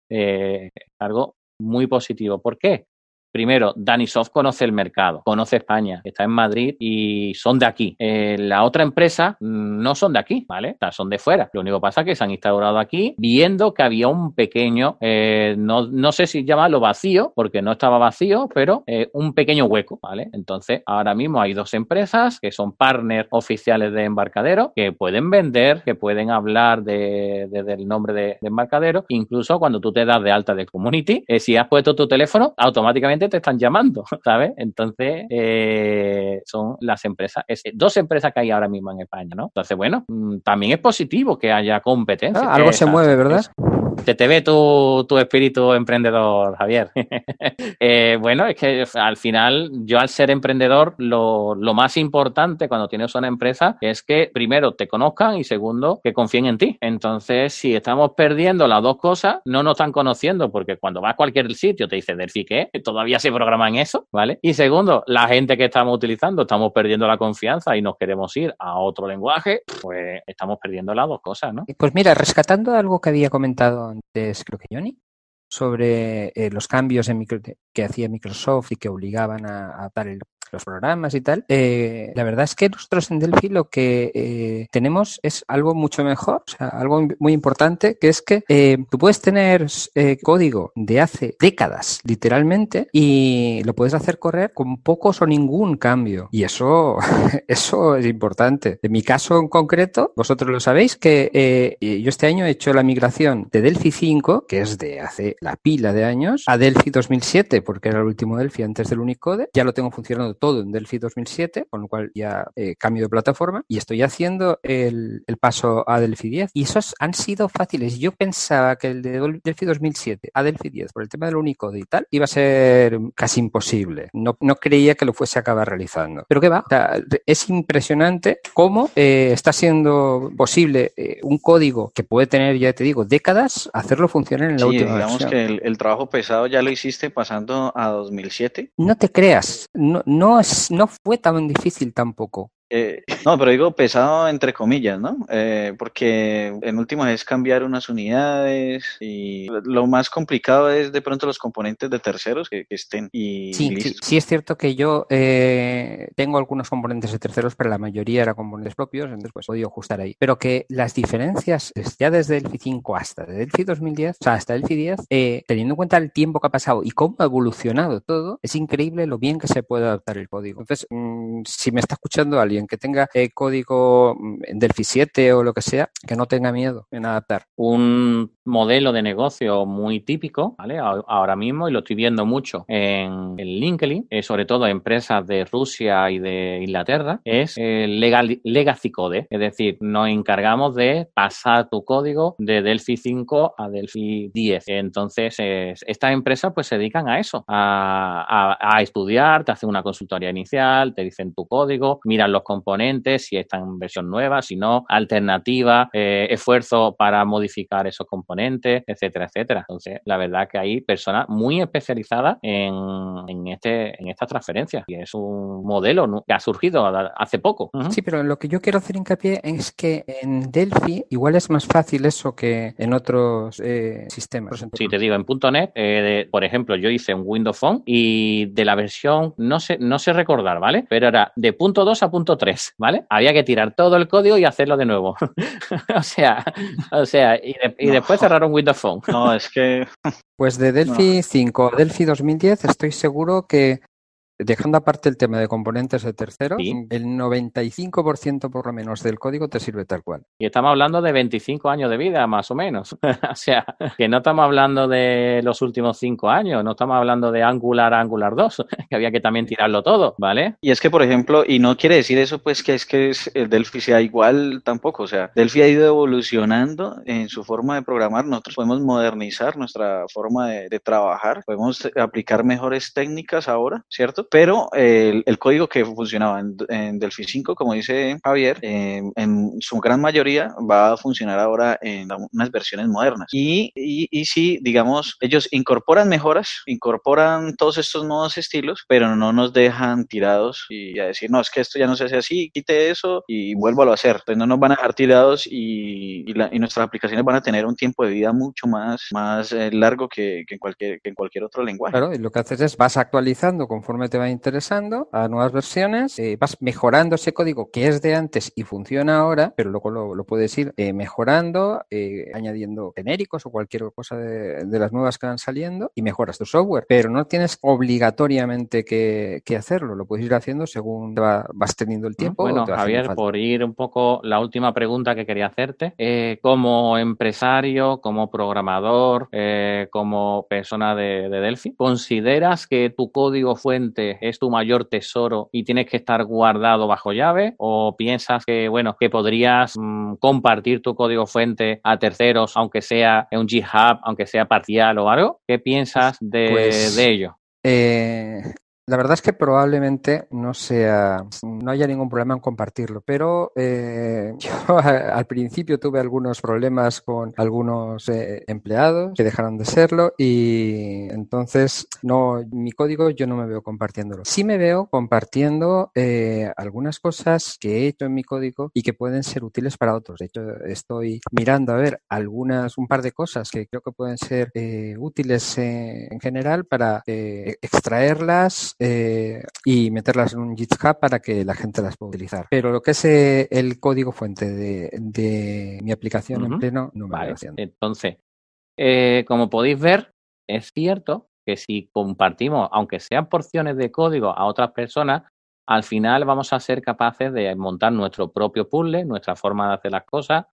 Eh, algo muy positivo. ¿Por qué? Primero, Danisoft conoce el mercado, conoce España, está en Madrid y son de aquí. Eh, la otra empresa mm, no son de aquí, ¿vale? son de fuera. Lo único que pasa es que se han instaurado aquí viendo que había un pequeño, eh, no, no, sé si llamarlo vacío, porque no estaba vacío, pero eh, un pequeño hueco, ¿vale? Entonces, ahora mismo hay dos empresas que son partners oficiales de embarcadero que pueden vender, que pueden hablar de, del nombre de, de, embarcadero. Incluso cuando tú te das de alta de community, si has puesto tu teléfono, automáticamente te están llamando, ¿sabes? Entonces, eh, son las empresas, es, dos empresas que hay ahora mismo en España, ¿no? Entonces, bueno, mm, también es positivo que haya competencia. Ah, algo se mueve, ¿verdad? Te, te ve tu, tu espíritu emprendedor, Javier. eh, bueno, es que al final, yo al ser emprendedor, lo, lo, más importante cuando tienes una empresa es que primero te conozcan y segundo, que confíen en ti. Entonces, si estamos perdiendo las dos cosas, no nos están conociendo porque cuando vas a cualquier sitio te dice Delphi, ¿qué? Todavía se programa en eso, ¿vale? Y segundo, la gente que estamos utilizando, estamos perdiendo la confianza y nos queremos ir a otro lenguaje, pues estamos perdiendo las dos cosas, ¿no? Pues mira, rescatando algo que había comentado antes, creo que Johnny, sobre eh, los cambios en micro, que hacía Microsoft y que obligaban a, a dar el los programas y tal, eh, la verdad es que nosotros en Delphi lo que eh, tenemos es algo mucho mejor, algo muy importante, que es que eh, tú puedes tener código de hace décadas, literalmente, y lo puedes hacer correr con pocos o ningún cambio. Y eso, eso es importante. En mi caso en concreto, vosotros lo sabéis que yo este año he hecho la migración de Delphi 5, que es de hace la pila de años, a Delphi 2007, porque era el último Delphi antes del Unicode. Ya lo tengo funcionando todo en Delphi 2007, con lo cual ya eh, cambio de plataforma y estoy haciendo el, el, paso a Delphi 10. Y esos han sido fáciles. Yo pensaba que el de Delphi 2007 a Delphi 10, por el tema del Unicode y tal, iba a ser casi imposible. No, no creía que lo fuese a acabar realizando. Pero qué va, o sea, es impresionante cómo eh, está siendo posible eh, un código que puede tener, ya te digo, décadas, hacerlo funcionar en la sí, última digamos que el, el, trabajo pesado ya lo hiciste pasando a 2007. No te creas, no, no no fue tan difícil tampoco. Eh, no, pero digo pesado entre comillas, ¿no? Eh, porque en últimas es cambiar unas unidades y lo más complicado es de pronto los componentes de terceros que, estén. Y sí, sí, sí, es cierto que yo eh, tengo algunos componentes de terceros, pero la mayoría eran componentes propios, entonces pues he podido ajustar ahí. Pero que las diferencias ya desde Delphi 5 hasta Delphi 2010, o sea, hasta Delphi 10, eh, teniendo en cuenta el tiempo que ha pasado y cómo ha evolucionado todo, es increíble lo bien que se puede adaptar el código. Entonces, mmm, si me está escuchando alguien que tenga eh, código mm, Delphi 7 o lo que sea, que no tenga miedo en adaptar. Un modelo de negocio muy típico. Ahora mismo, y lo estoy viendo mucho en el LinkedIn, eh, sobre todo empresas de Rusia y de Inglaterra, es el legal, Legacy Code. Es decir, nos encargamos de pasar tu código de Delphi 5 a Delphi 10. Entonces, estas empresas pues se dedican a eso, a, a estudiar, te hacen una consultoría inicial, te dicen tu código, miran los componentes, si están en versión nueva, si no, alternativa, eh, esfuerzo para modificar esos componentes, etcétera, etcétera. Entonces, la verdad que hay personas muy especializadas en, en, este, en estas transferencias y es un modelo que ha surgido hace poco. Uh -huh. Sí, pero lo que yo quiero hacer hincapié es que en Delphi igual es más fácil eso que en otros eh, sistemas. Sí, te digo, en .NET, eh, de, por ejemplo, yo hice un Windows Phone y de la versión, no sé, no sé recordar, ¿vale? Pero era de punto 2 a punto 3, ¿vale? Había que tirar todo el código y hacerlo de nuevo. o sea, o sea, y, de, y no. después cerraron Windows Phone. no, es que... Pues de Delphi no. 5 a Delphi 2010 estoy seguro que dejando aparte el tema de componentes de terceros, el 95% por lo menos del código te sirve tal cual. Y estamos hablando de 25 años de vida, más o menos. o sea, que no estamos hablando de los últimos 5 años, no estamos hablando de Angular Angular 2, que había que también tirarlo todo, ¿vale? Y es que, por ejemplo, y no quiere decir eso, pues que es que el Delphi sea igual tampoco. O sea, Delphi ha ido evolucionando en su forma de programar. Nosotros podemos modernizar nuestra forma de, trabajar, podemos aplicar mejores técnicas ahora, ¿cierto? Pero el, código que funcionaba en, Delphi 5, como dice Javier, en su gran mayoría va a funcionar ahora en unas versiones modernas. Y, y, y si, digamos, ellos incorporan mejoras, incorporan todos estos nuevos estilos, pero no nos dejan tirados y a decir, no, es que esto ya no se hace así, quite eso y vuélvalo a hacer. Entonces no nos van a dejar tirados y, y, nuestras aplicaciones van a tener un tiempo de vida mucho más, más eh, largo que, que, en cualquier, que en cualquier otro lenguaje. Claro, y lo que haces es vas actualizando conforme te va interesando a nuevas versiones, eh, vas mejorando ese código que es de antes y funciona ahora, pero luego lo, lo puedes ir eh, mejorando, añadiendo genéricos o cualquier cosa de, de, las nuevas que van saliendo y mejoras tu software, pero no tienes obligatoriamente que, que hacerlo, lo puedes ir haciendo según vas teniendo el tiempo. Bueno, Javier, por ir un poco la última pregunta que quería hacerte, como empresario, como programador, como persona de, de Delphi, ¿consideras que tu código fuente es tu mayor tesoro y tienes que estar guardado bajo llave? ¿O piensas que, bueno, que podrías mm, compartir tu código fuente a terceros, aunque sea en un GitHub, aunque sea parcial o algo? ¿Qué piensas de, pues, de ello? Eh, la verdad es que probablemente no sea, no haya ningún problema en compartirlo, pero eh, yo al principio tuve algunos problemas con algunos eh, empleados que dejaron de serlo y entonces no, mi código yo no me veo compartiéndolo. Sí me veo compartiendo eh, algunas cosas que he hecho en mi código y que pueden ser útiles para otros. De hecho, estoy mirando a ver algunas, un par de cosas que creo que pueden ser útiles en general para extraerlas eh, y meterlas en un GitHub para que la gente las pueda utilizar. Pero lo que es eh, el código fuente de, mi aplicación en pleno, no me vale. haciendo. Entonces, eh, como podéis ver, es cierto que si compartimos, aunque sean porciones de código a otras personas, al final vamos a ser capaces de montar nuestro propio puzzle, nuestra forma de hacer las cosas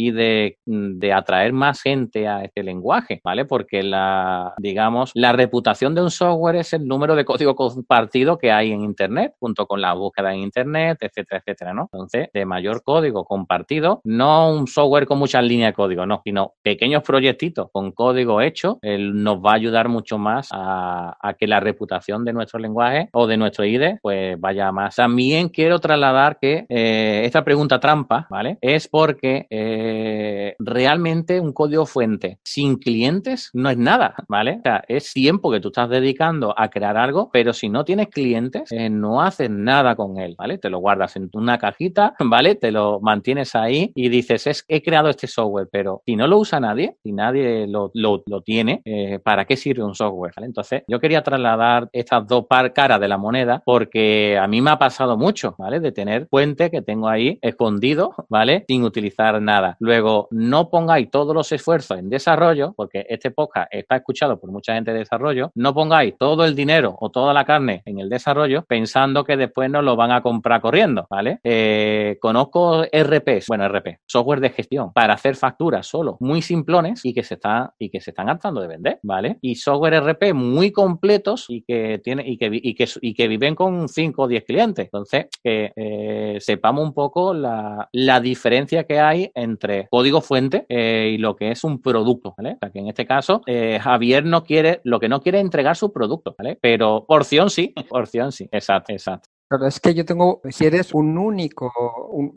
y de, mm, de, atraer más gente a este lenguaje, ¿vale? Porque la, digamos, la reputación de un software es el número de código compartido que hay en Internet, junto con la búsqueda en Internet, etcétera, etcétera, ¿no? Entonces, de mayor código compartido, no un software con muchas líneas de código, no, sino pequeños proyectitos con código hecho, él nos va a ayudar mucho más a, que la reputación de nuestro lenguaje o de nuestro IDE, pues vaya más. También quiero trasladar que eh, esta pregunta trampa, ¿vale? Es porque eh, eh, realmente un código fuente sin clientes no es nada, ¿vale? O sea, es tiempo que tú estás dedicando a crear algo, pero si no tienes clientes, eh, no haces nada con él, ¿vale? Te lo guardas en una cajita, ¿vale? Te lo mantienes ahí y dices, es, he creado este software, pero si no lo usa nadie, si nadie lo, lo, lo tiene, eh, ¿para qué sirve un software? ¿vale? Entonces, yo quería trasladar estas dos par caras de la moneda porque a mí me ha pasado mucho, ¿vale? De tener fuente que tengo ahí escondido, ¿vale? Sin utilizar nada. Luego, no pongáis todos los esfuerzos en desarrollo, porque este podcast está escuchado por mucha gente de desarrollo, no pongáis todo el dinero o toda la carne en el desarrollo pensando que después nos lo van a comprar corriendo, ¿vale? Eh, conozco RPs, bueno, RP, software de gestión, para hacer facturas solo, muy simplones y que se están, y que se están hartando de vender, ¿vale? Y software RP muy completos y que tiene, y que, y que, y que viven con 5 o 10 clientes. Entonces, eh, sepamos un poco la, la diferencia que hay entre entre código fuente eh, y lo que es un producto, ¿vale? O sea, que en este caso eh, Javier no quiere, lo que no quiere es entregar su producto, ¿vale? Pero porción sí, porción sí, exacto, exacto. Claro, es que yo tengo, si eres un único,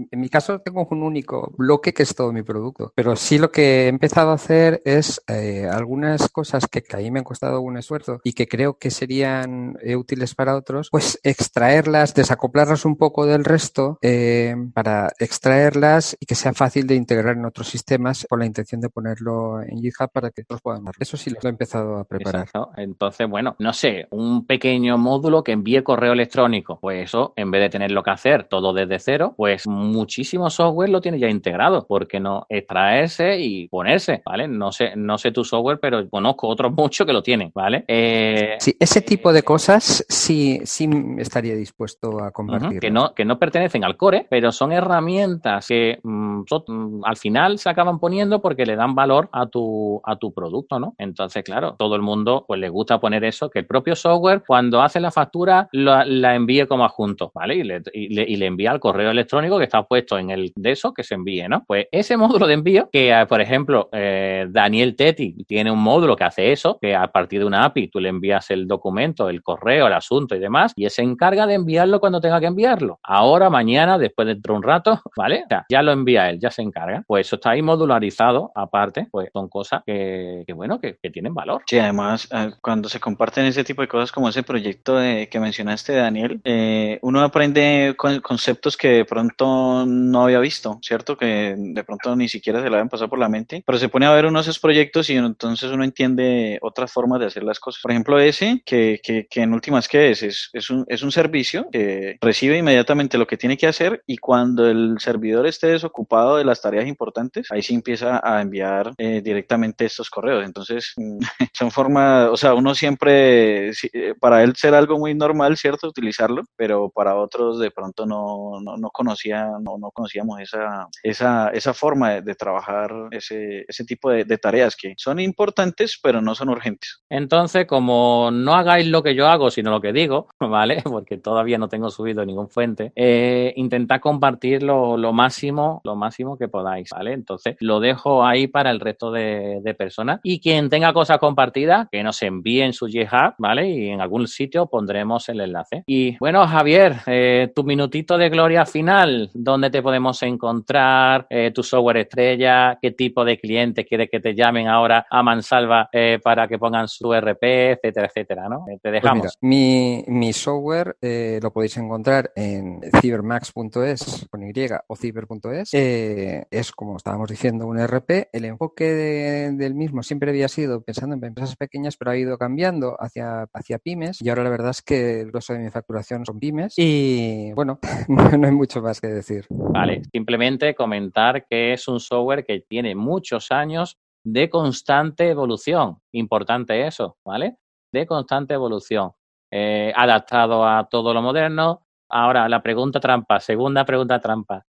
en mi caso tengo un único bloque que es todo mi producto, pero sí lo que he empezado a hacer es eh, algunas cosas que, a mí me han costado un esfuerzo y que creo que serían eh, útiles para otros, pues extraerlas, desacoplarlas un poco del resto eh, para extraerlas y que sea fácil de integrar en otros sistemas con la intención de ponerlo en GitHub para que otros puedan ver. Eso sí lo he empezado a preparar. Entonces, bueno, no sé, un pequeño módulo que envíe correo electrónico, pues eso, en vez de tenerlo que hacer todo desde cero, pues muchísimo software lo tiene ya integrado, porque no extraerse y ponerse, ¿vale? No sé, no sé tu software, pero conozco otros muchos que lo tienen, ¿vale? Eh, sí, ese tipo de cosas sí, sí estaría dispuesto a compartir. que, no, que no pertenecen al core, pero son herramientas que mm, mm, al final se acaban poniendo porque le dan valor a tu, a tu producto, ¿no? Entonces, claro, todo el mundo pues le gusta poner eso, que el propio software cuando hace la factura la, envíe como adjunto, ¿vale? Y le, y, le, envía al correo electrónico que está puesto en el de eso que se envíe, ¿no? Pues ese módulo de envío que, eh, por ejemplo, eh, Daniel Tetti tiene un módulo que hace eso, que a partir de una API tú le envías el documento, el correo, el asunto y demás, y él se encarga de enviarlo cuando tenga que enviarlo. Ahora, mañana, después dentro de un rato, ¿vale? O sea, ya lo envía él, ya se encarga. Pues eso está ahí modularizado, aparte, pues son cosas que, bueno, que, tienen valor. Sí, además, eh, cuando se comparten ese tipo de cosas como ese proyecto que mencionaste, Daniel, eh, uno aprende con conceptos que de pronto no había visto, ¿cierto? Que de pronto ni siquiera se le habían pasado por la mente, pero se pone a ver uno de esos proyectos y entonces uno entiende otras formas de hacer las cosas. Por ejemplo, ese, que, que, que en últimas, ¿qué es? Es, es, un, es un servicio que recibe inmediatamente lo que tiene que hacer y cuando el servidor esté desocupado de las tareas importantes, ahí sí empieza a enviar eh, directamente estos correos. Entonces, son formas, o sea, uno siempre, eh, para él ser algo muy normal, ¿cierto? Utilizarlo, pero para otros de pronto no, no, no conocía, no, no conocíamos esa, esa, esa forma de, trabajar ese, ese tipo de, de, tareas que son importantes, pero no son urgentes. Entonces, como no hagáis lo que yo hago, sino lo que digo, ¿vale? Porque todavía no tengo subido ningún fuente, eh, intentad compartir lo, lo, máximo, lo máximo que podáis, ¿vale? Entonces, lo dejo ahí para el resto de, de personas. Y quien tenga cosas compartidas, que nos envíen su GitHub, ¿vale? Y en algún sitio pondremos el enlace. Y bueno, Javier, eh, tu minutito de gloria final, ¿dónde te podemos encontrar? Eh, tu software estrella, qué tipo de clientes quieres que te llamen ahora a Mansalva eh, para que pongan su RP, etcétera, etcétera, ¿no? te pues dejamos. mi, mi, software lo podéis encontrar en cibermax.es con Y o ciber.es. es como estábamos diciendo un RP. El enfoque del mismo siempre había sido pensando en empresas pequeñas, pero ha ido cambiando hacia, hacia pymes y ahora la verdad es que el grosso de mi facturación son pymes y bueno, no hay mucho más que decir. Vale, simplemente comentar que es un software que tiene muchos años de constante evolución. Importante eso, ¿vale? De constante evolución. Eh, adaptado a todo lo moderno. Ahora, la pregunta trampa, segunda pregunta trampa.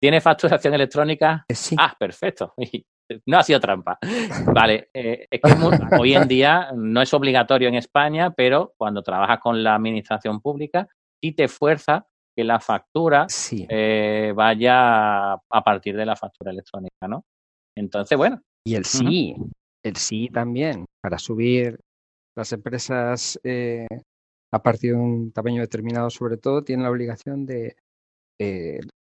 ¿Tiene facturación electrónica? Eh, sí. Ah, perfecto. No ha sido trampa. Vale, eh, es que hoy en día no es obligatorio en España, pero cuando trabajas con la administración pública, sí te fuerza que la factura eh, vaya a partir de la factura electrónica, ¿no? Entonces, bueno. Y el sí, el sí también, para subir las empresas eh, a partir de un tamaño determinado, sobre todo, tienen la obligación de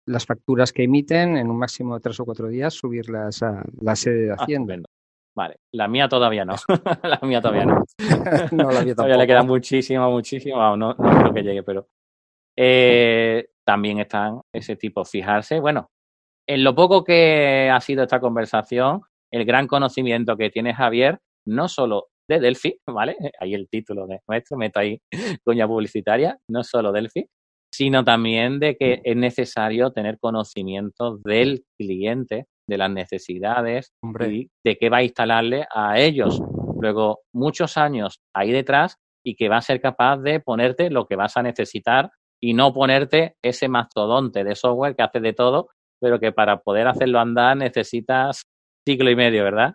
las facturas que emiten en un máximo de tres o cuatro días subirlas a la sede de ah, Hacienda. Vale, la mía todavía no. la mía todavía no. no la mía todavía le queda muchísimo, muchísimo. no, creo que llegue, pero eh, también están ese tipo. Fijarse, bueno, en lo poco que ha sido esta conversación, el gran conocimiento que tiene Javier, no solo de Delphi, ¿vale? Ahí el título de nuestro, meto ahí coña publicitaria, no solo Delphi, sino también de que es necesario tener conocimiento del cliente, de las necesidades y de qué va a instalarle a ellos. Luego, muchos años ahí detrás y que va a ser capaz de ponerte lo que vas a necesitar y no ponerte ese mastodonte de software que hace de todo, pero que para poder hacerlo andar necesitas ciclo y medio, ¿verdad?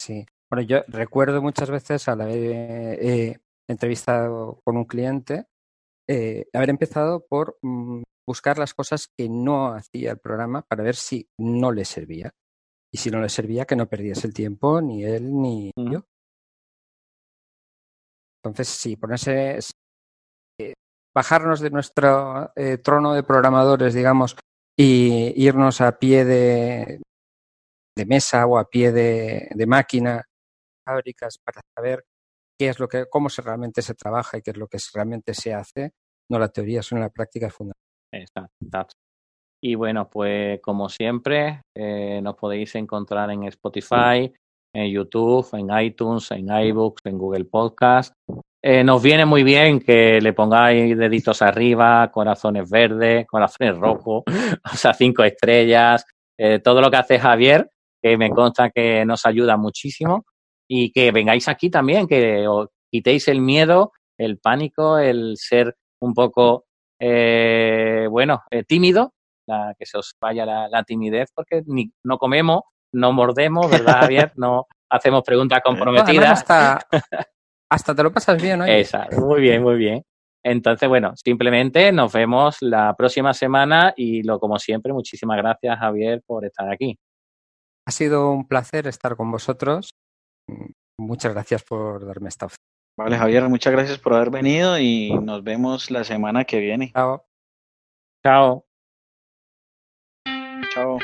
Sí. Bueno, yo recuerdo muchas veces al haber eh, entrevistado con un cliente eh, haber empezado por mm, buscar las cosas que no hacía el programa para ver si no le servía. Y si no le servía, que no perdiese el tiempo ni él ni yo. Entonces, sí, ponerse, eh, bajarnos de nuestro eh, trono de programadores, digamos, y irnos a pie de, de mesa o a pie de, de máquina, fábricas, para saber qué es lo que, cómo se realmente se trabaja y qué es lo que realmente se hace, no la teoría, sino la práctica es fundamental. Exacto. Y bueno, pues como siempre, eh, nos podéis encontrar en Spotify, en YouTube, en iTunes, en iBooks, en Google Podcast. eh, nos viene muy bien que le pongáis deditos arriba, corazones verdes, corazones rojos, o sea, cinco estrellas, eh, todo lo que hace Javier, que me consta que nos ayuda muchísimo, y que vengáis aquí también, que os quitéis el miedo, el pánico, el ser un poco, eh, bueno, tímido, la, que se os vaya la, timidez, porque ni, no comemos, no mordemos, ¿verdad, Javier? No hacemos preguntas comprometidas. Hasta te lo pasas bien, ¿no? Exacto, muy bien, muy bien. Entonces, bueno, simplemente nos vemos la próxima semana y lo como siempre, muchísimas gracias Javier por estar aquí. Ha sido un placer estar con vosotros. Muchas gracias por darme esta opción. Vale, Javier, muchas gracias por haber venido y nos vemos la semana que viene. Chao. Chao. Chao.